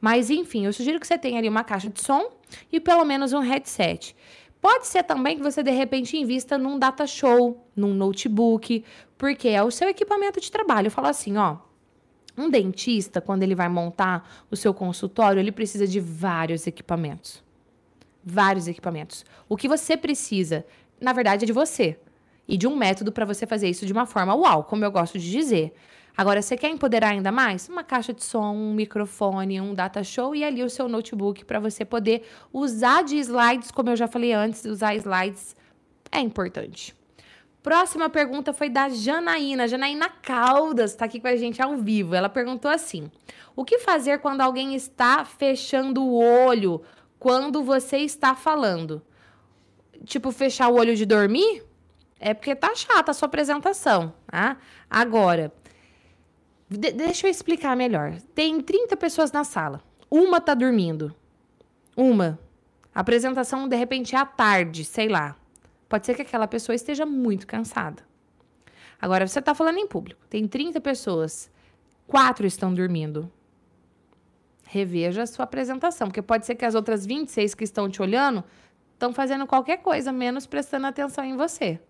[SPEAKER 1] Mas enfim, eu sugiro que você tenha ali uma caixa de som e pelo menos um headset. Pode ser também que você de repente invista num data show, num notebook, porque é o seu equipamento de trabalho. Eu falo assim, ó, um dentista, quando ele vai montar o seu consultório, ele precisa de vários equipamentos. Vários equipamentos. O que você precisa, na verdade, é de você. E de um método para você fazer isso de uma forma uau, como eu gosto de dizer. Agora, você quer empoderar ainda mais? Uma caixa de som, um microfone, um data show e ali o seu notebook para você poder usar de slides, como eu já falei antes, usar slides é importante. Próxima pergunta foi da Janaína. Janaína Caldas está aqui com a gente ao vivo. Ela perguntou assim: O que fazer quando alguém está fechando o olho quando você está falando? Tipo, fechar o olho de dormir? É porque tá chata a sua apresentação, tá? Agora, de deixa eu explicar melhor. Tem 30 pessoas na sala. Uma tá dormindo. Uma. A apresentação, de repente, é à tarde, sei lá. Pode ser que aquela pessoa esteja muito cansada. Agora, você está falando em público. Tem 30 pessoas. Quatro estão dormindo. Reveja a sua apresentação, porque pode ser que as outras 26 que estão te olhando estão fazendo qualquer coisa, menos prestando atenção em você.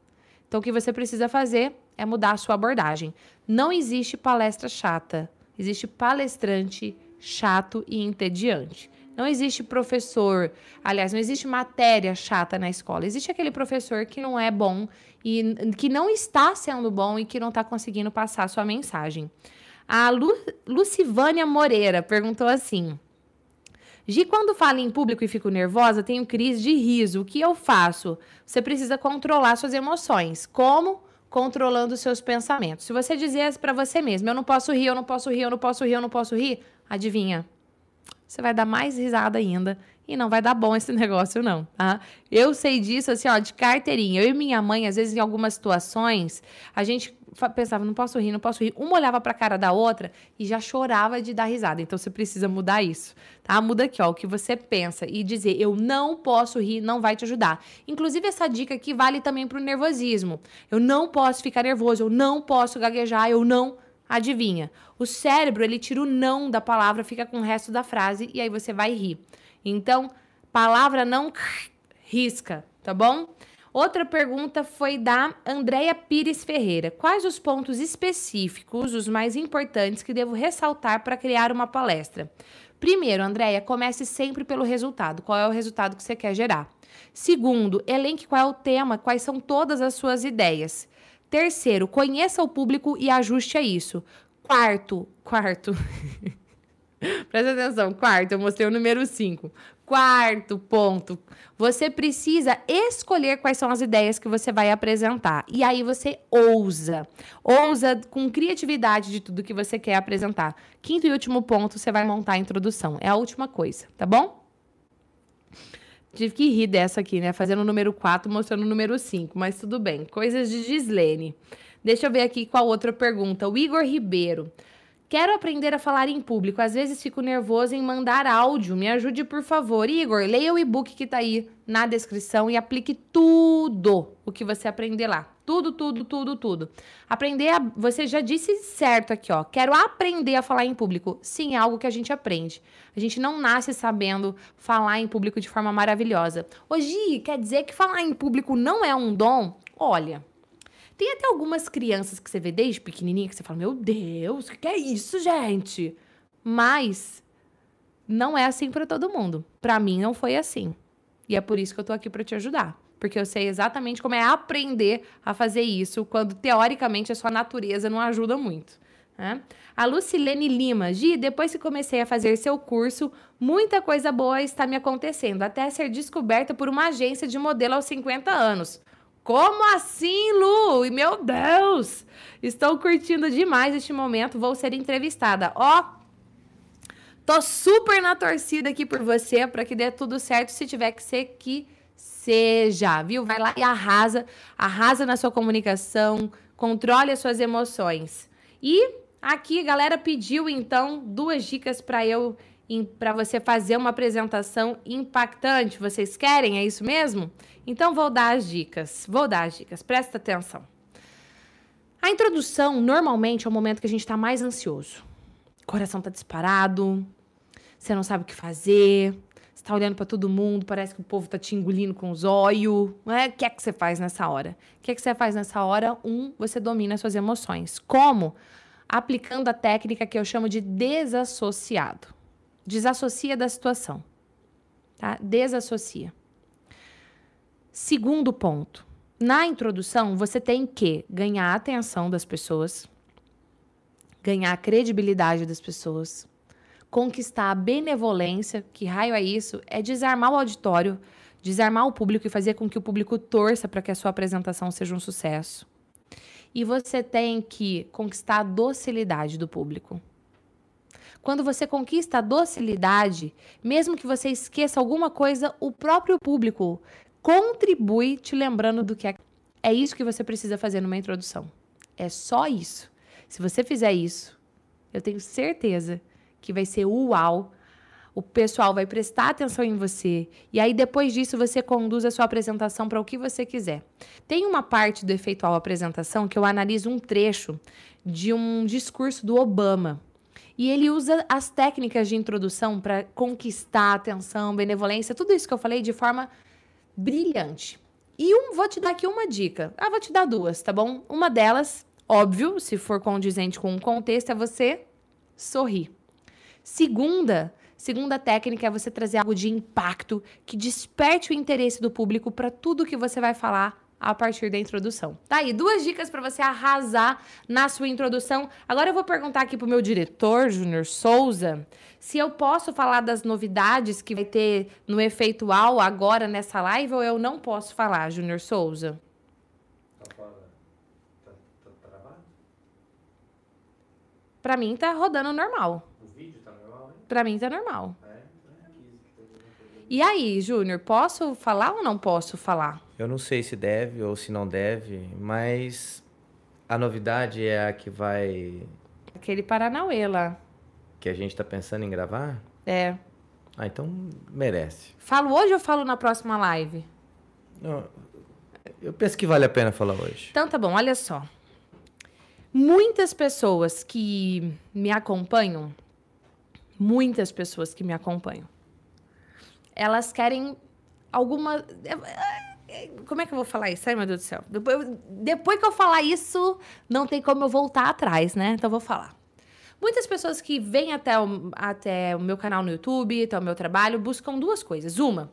[SPEAKER 1] Então, o que você precisa fazer é mudar a sua abordagem. Não existe palestra chata, existe palestrante chato e entediante. Não existe professor, aliás, não existe matéria chata na escola. Existe aquele professor que não é bom e que não está sendo bom e que não está conseguindo passar a sua mensagem. A Lu, Lucivânia Moreira perguntou assim: Gi, quando falo em público e fico nervosa, tenho crise de riso. O que eu faço? Você precisa controlar suas emoções. Como? Controlando os seus pensamentos. Se você dizer para você mesmo, eu não posso rir, eu não posso rir, eu não posso rir, eu não posso rir, adivinha? Você vai dar mais risada ainda e não vai dar bom esse negócio não, tá? Eu sei disso assim, ó, de carteirinha. Eu e minha mãe, às vezes em algumas situações, a gente pensava, não posso rir, não posso rir. Uma olhava para a cara da outra e já chorava de dar risada. Então você precisa mudar isso, tá? Muda aqui, ó, o que você pensa e dizer eu não posso rir não vai te ajudar. Inclusive essa dica aqui vale também para o nervosismo. Eu não posso ficar nervoso, eu não posso gaguejar, eu não Adivinha? O cérebro, ele tira o não da palavra, fica com o resto da frase e aí você vai rir. Então, palavra não risca, tá bom? Outra pergunta foi da Andréia Pires Ferreira. Quais os pontos específicos, os mais importantes, que devo ressaltar para criar uma palestra? Primeiro, Andréia, comece sempre pelo resultado. Qual é o resultado que você quer gerar? Segundo, elenque qual é o tema, quais são todas as suas ideias. Terceiro, conheça o público e ajuste a isso. Quarto, quarto. Presta atenção, quarto, eu mostrei o número 5. Quarto ponto, você precisa escolher quais são as ideias que você vai apresentar. E aí você ousa. Ousa com criatividade de tudo que você quer apresentar. Quinto e último ponto, você vai montar a introdução. É a última coisa, tá bom? Tive que rir dessa aqui, né? Fazendo o número 4, mostrando o número 5, mas tudo bem. Coisas de Gislene. Deixa eu ver aqui qual outra pergunta. O Igor Ribeiro. Quero aprender a falar em público. Às vezes fico nervoso em mandar áudio. Me ajude, por favor. Igor, leia o e-book que está aí na descrição e aplique tudo o que você aprender lá. Tudo, tudo, tudo, tudo. Aprender a. Você já disse certo aqui, ó. Quero aprender a falar em público. Sim, é algo que a gente aprende. A gente não nasce sabendo falar em público de forma maravilhosa. Hoje, quer dizer que falar em público não é um dom? Olha. Tem até algumas crianças que você vê desde pequenininha que você fala: Meu Deus, o que é isso, gente? Mas não é assim para todo mundo. Para mim não foi assim. E é por isso que eu tô aqui para te ajudar porque eu sei exatamente como é aprender a fazer isso, quando teoricamente a sua natureza não ajuda muito. Né? A Lucilene Lima, Gi, depois que comecei a fazer seu curso, muita coisa boa está me acontecendo, até ser descoberta por uma agência de modelo aos 50 anos. Como assim, Lu? E meu Deus! Estou curtindo demais este momento, vou ser entrevistada. Ó, tô super na torcida aqui por você, para que dê tudo certo, se tiver que ser que seja, viu? Vai lá e arrasa, arrasa na sua comunicação, controle as suas emoções. E aqui galera pediu então duas dicas para eu para você fazer uma apresentação impactante. Vocês querem? É isso mesmo? Então vou dar as dicas. Vou dar as dicas. Presta atenção. A introdução normalmente é o momento que a gente está mais ansioso. O coração está disparado, você não sabe o que fazer, tá olhando para todo mundo, parece que o povo tá te engolindo com os olhos. Né? O que é que você faz nessa hora? O que é que você faz nessa hora? Um, você domina suas emoções. Como? Aplicando a técnica que eu chamo de desassociado. Desassocia da situação. Tá? Desassocia. Segundo ponto. Na introdução, você tem que ganhar a atenção das pessoas, ganhar a credibilidade das pessoas, conquistar a benevolência, que raio é isso? É desarmar o auditório, desarmar o público e fazer com que o público torça para que a sua apresentação seja um sucesso. E você tem que conquistar a docilidade do público. Quando você conquista a docilidade, mesmo que você esqueça alguma coisa, o próprio público contribui te lembrando do que é. É isso que você precisa fazer numa introdução. É só isso. Se você fizer isso, eu tenho certeza que vai ser uau. O pessoal vai prestar atenção em você. E aí, depois disso, você conduz a sua apresentação para o que você quiser. Tem uma parte do efeitual apresentação que eu analiso um trecho de um discurso do Obama. E ele usa as técnicas de introdução para conquistar atenção, benevolência, tudo isso que eu falei de forma brilhante. E um, vou te dar aqui uma dica. Ah, vou te dar duas, tá bom? Uma delas, óbvio, se for condizente com o contexto, é você sorrir. Segunda, segunda técnica é você trazer algo de impacto que desperte o interesse do público para tudo que você vai falar a partir da introdução. Tá aí, duas dicas para você arrasar na sua introdução. Agora eu vou perguntar aqui pro meu diretor, Júnior Souza, se eu posso falar das novidades que vai ter no Efeitual agora nessa live ou eu não posso falar, Júnior Souza? Tá, tá, tá? Pra mim tá rodando normal. Pra mim tá normal. E aí, Júnior, posso falar ou não posso falar?
[SPEAKER 2] Eu não sei se deve ou se não deve, mas a novidade é a que vai.
[SPEAKER 1] Aquele Paranauê lá.
[SPEAKER 2] Que a gente tá pensando em gravar?
[SPEAKER 1] É.
[SPEAKER 2] Ah, então merece.
[SPEAKER 1] Falo hoje ou falo na próxima live?
[SPEAKER 2] Não, eu penso que vale a pena falar hoje.
[SPEAKER 1] Então tá bom, olha só. Muitas pessoas que me acompanham muitas pessoas que me acompanham. Elas querem alguma. Como é que eu vou falar isso? Ai, meu Deus do céu. Depois, depois que eu falar isso, não tem como eu voltar atrás, né? Então eu vou falar. Muitas pessoas que vêm até o, até o meu canal no YouTube, até o meu trabalho, buscam duas coisas. Uma,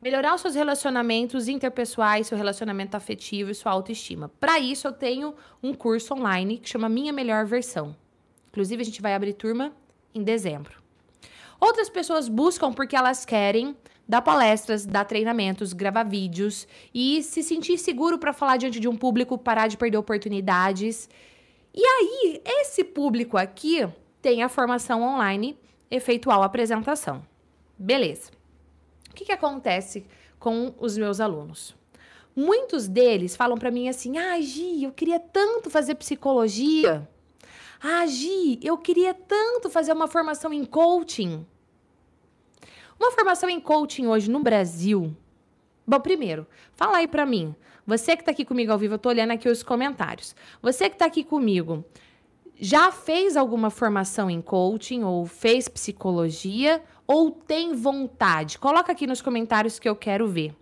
[SPEAKER 1] melhorar os seus relacionamentos interpessoais, seu relacionamento afetivo e sua autoestima. Para isso, eu tenho um curso online que chama Minha Melhor Versão. Inclusive, a gente vai abrir turma em dezembro. Outras pessoas buscam porque elas querem dar palestras, dar treinamentos, gravar vídeos e se sentir seguro para falar diante de um público, parar de perder oportunidades. E aí, esse público aqui tem a formação online efeitual apresentação. Beleza. O que, que acontece com os meus alunos? Muitos deles falam para mim assim: "Ah, Gi, eu queria tanto fazer psicologia. Ah, Gi, eu queria tanto fazer uma formação em coaching. Uma formação em coaching hoje no Brasil Bom, primeiro, fala aí pra mim. Você que tá aqui comigo ao vivo, eu tô olhando aqui os comentários. Você que tá aqui comigo, já fez alguma formação em coaching ou fez psicologia ou tem vontade? Coloca aqui nos comentários que eu quero ver.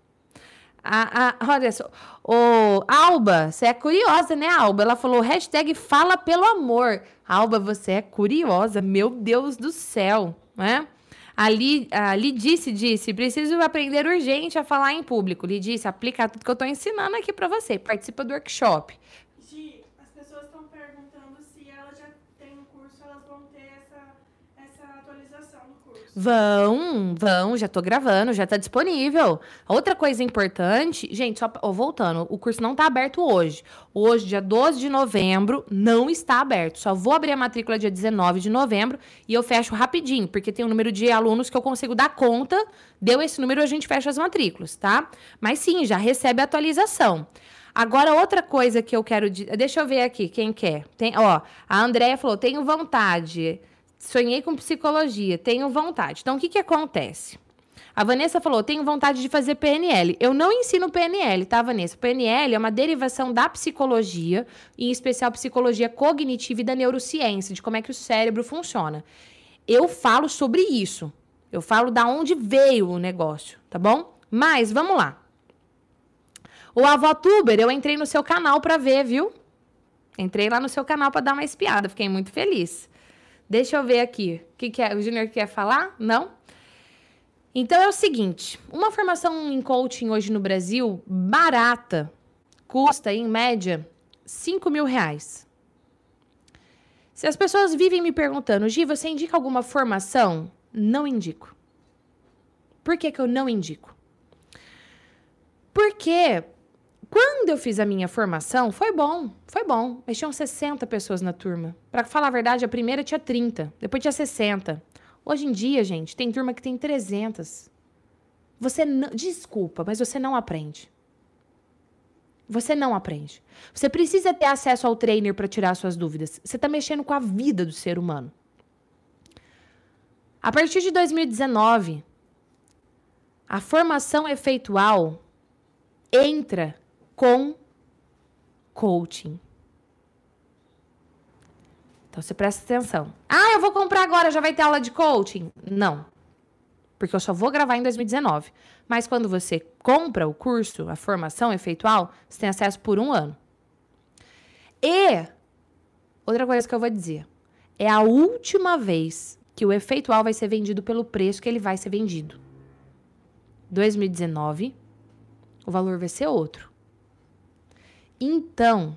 [SPEAKER 1] A, a, olha só, o Alba, você é curiosa, né, Alba? Ela falou, hashtag fala pelo amor. Alba, você é curiosa, meu Deus do céu, né? Ali, ali disse, disse, preciso aprender urgente a falar em público. Lhe disse, aplica tudo que eu estou ensinando aqui para você. Participa do workshop.
[SPEAKER 5] Gi, as pessoas estão perguntando se elas já têm um curso, elas vão ter essa, essa atualização do curso.
[SPEAKER 1] Vão, vão, já tô gravando, já tá disponível. Outra coisa importante, gente, só voltando, o curso não tá aberto hoje. Hoje, dia 12 de novembro, não está aberto. Só vou abrir a matrícula dia 19 de novembro e eu fecho rapidinho, porque tem um número de alunos que eu consigo dar conta. Deu esse número, a gente fecha as matrículas, tá? Mas sim, já recebe a atualização. Agora, outra coisa que eu quero. Deixa eu ver aqui, quem quer. Tem, ó, a Andrea falou: tenho vontade. Sonhei com psicologia, tenho vontade. Então, o que, que acontece? A Vanessa falou: tenho vontade de fazer PNL. Eu não ensino PNL, tá, Vanessa? PNL é uma derivação da psicologia, em especial psicologia cognitiva e da neurociência, de como é que o cérebro funciona. Eu falo sobre isso. Eu falo da onde veio o negócio, tá bom? Mas vamos lá. O Avotuber, eu entrei no seu canal pra ver, viu? Entrei lá no seu canal pra dar uma espiada, fiquei muito feliz. Deixa eu ver aqui. O que, que é? O Júnior quer falar? Não? Então é o seguinte: uma formação em coaching hoje no Brasil, barata, custa, em média, 5 mil reais. Se as pessoas vivem me perguntando, Gi, você indica alguma formação? Não indico. Por que, que eu não indico? Porque quando eu fiz a minha formação, foi bom, foi bom. Mas tinham 60 pessoas na turma. Pra falar a verdade, a primeira tinha 30, depois tinha 60. Hoje em dia, gente, tem turma que tem 300. Você não. Desculpa, mas você não aprende. Você não aprende. Você precisa ter acesso ao trainer para tirar suas dúvidas. Você está mexendo com a vida do ser humano. A partir de 2019, a formação efeitual entra com coaching. Então você presta atenção. Ah, eu vou comprar agora, já vai ter aula de coaching? Não. Porque eu só vou gravar em 2019. Mas quando você compra o curso, a formação efeitual, você tem acesso por um ano. E outra coisa que eu vou dizer: é a última vez que o efeitual vai ser vendido pelo preço que ele vai ser vendido. 2019, o valor vai ser outro. Então,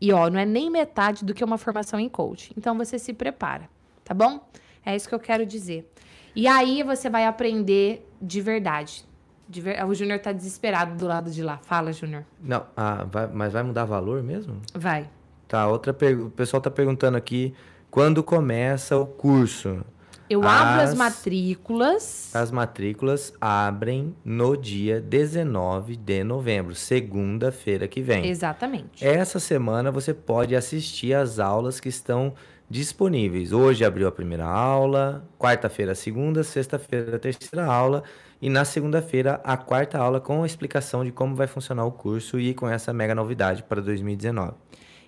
[SPEAKER 1] e ó, não é nem metade do que uma formação em coaching. Então você se prepara, tá bom? É isso que eu quero dizer. E aí você vai aprender de verdade. De ver... O Júnior tá desesperado do lado de lá. Fala, Júnior.
[SPEAKER 2] Não, ah, vai- mas vai mudar valor mesmo?
[SPEAKER 1] Vai.
[SPEAKER 2] Tá, outra pergunta. O pessoal tá perguntando aqui quando começa o curso.
[SPEAKER 1] Eu abro as
[SPEAKER 2] As-
[SPEAKER 1] matrículas.
[SPEAKER 2] As matrículas abrem no dia 19 de novembro, segunda-feira que vem.
[SPEAKER 1] Exatamente.
[SPEAKER 2] Essa semana você pode assistir às aulas que estão disponíveis. Hoje abriu a primeira aula, quarta-feira a segunda, sexta-feira a terceira aula e na segunda-feira a quarta aula com a explicação de como vai funcionar o curso e com essa mega novidade para 2019.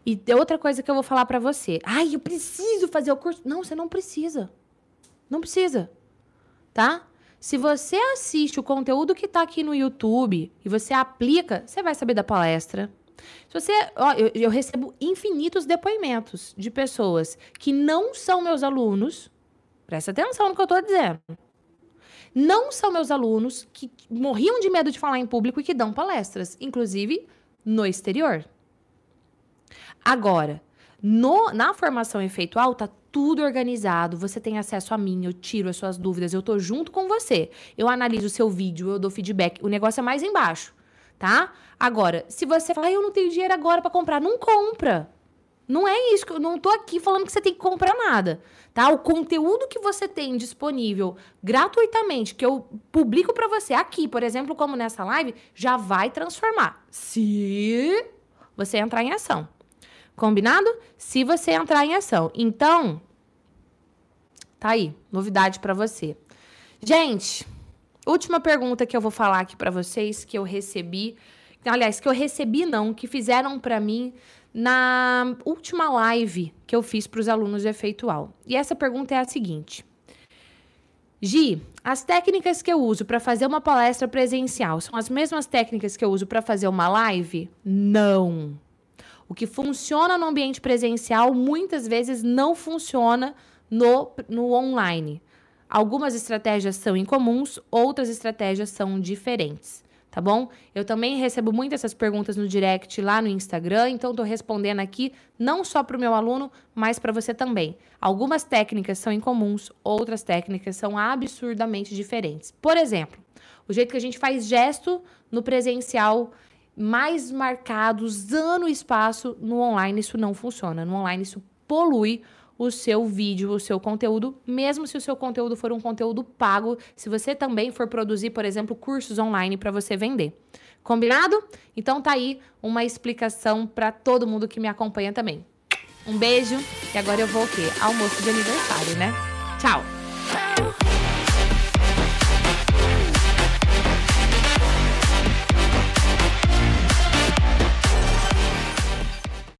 [SPEAKER 1] E outra coisa que eu vou falar pra você. Ai, eu preciso fazer o curso. Não, você não precisa. Não precisa. Tá? Se você assiste o conteúdo que tá aqui no YouTube e você aplica, você vai saber da palestra. Se você, ó, eu, eu recebo infinitos depoimentos de pessoas que não são meus alunos. Presta atenção no que eu tô dizendo. Não são meus alunos que morriam de medo de falar em público e que dão palestras, inclusive no exterior. Agora, no- na formação efeitual, tá tudo organizado, você tem acesso a mim, eu tiro as suas dúvidas, eu tô junto com você. Eu analiso o seu vídeo, eu dou feedback, o negócio é mais embaixo, tá? Agora, se você falar, "Ah, eu não tenho dinheiro agora pra comprar, não compra. Não é isso, eu não tô aqui falando que você tem que comprar nada, tá? O conteúdo que você tem disponível gratuitamente, que eu publico pra você aqui, por exemplo, como nessa live, já vai transformar. Se você entrar em ação. Combinado? Se você entrar em ação. Então, tá aí, novidade pra você. Gente, última pergunta que eu vou falar aqui para vocês que eu recebi, aliás, que eu recebi não, que fizeram para mim na última live que eu fiz para os alunos de Efeitual. E essa pergunta é a seguinte: Gi, as técnicas que eu uso para fazer uma palestra presencial são as mesmas técnicas que eu uso para fazer uma live? Não. O que funciona no ambiente presencial muitas vezes não funciona no, no online. Algumas estratégias são incomuns, outras estratégias são diferentes tá bom? Eu também recebo muitas essas perguntas no direct lá no Instagram, então estou respondendo aqui não só para o meu aluno, mas para você também. Algumas técnicas são incomuns, outras técnicas são absurdamente diferentes. Por exemplo, o jeito que a gente faz gesto no presencial mais marcado, usando o espaço, no online isso não funciona. No online isso polui o seu vídeo, o seu conteúdo, mesmo se o seu conteúdo for um conteúdo pago, se você também for produzir, por exemplo, cursos online para você vender. Combinado? Então tá aí uma explicação para todo mundo que me acompanha também. Um beijo e agora eu vou o quê? Almoço de aniversário, né? Tchau.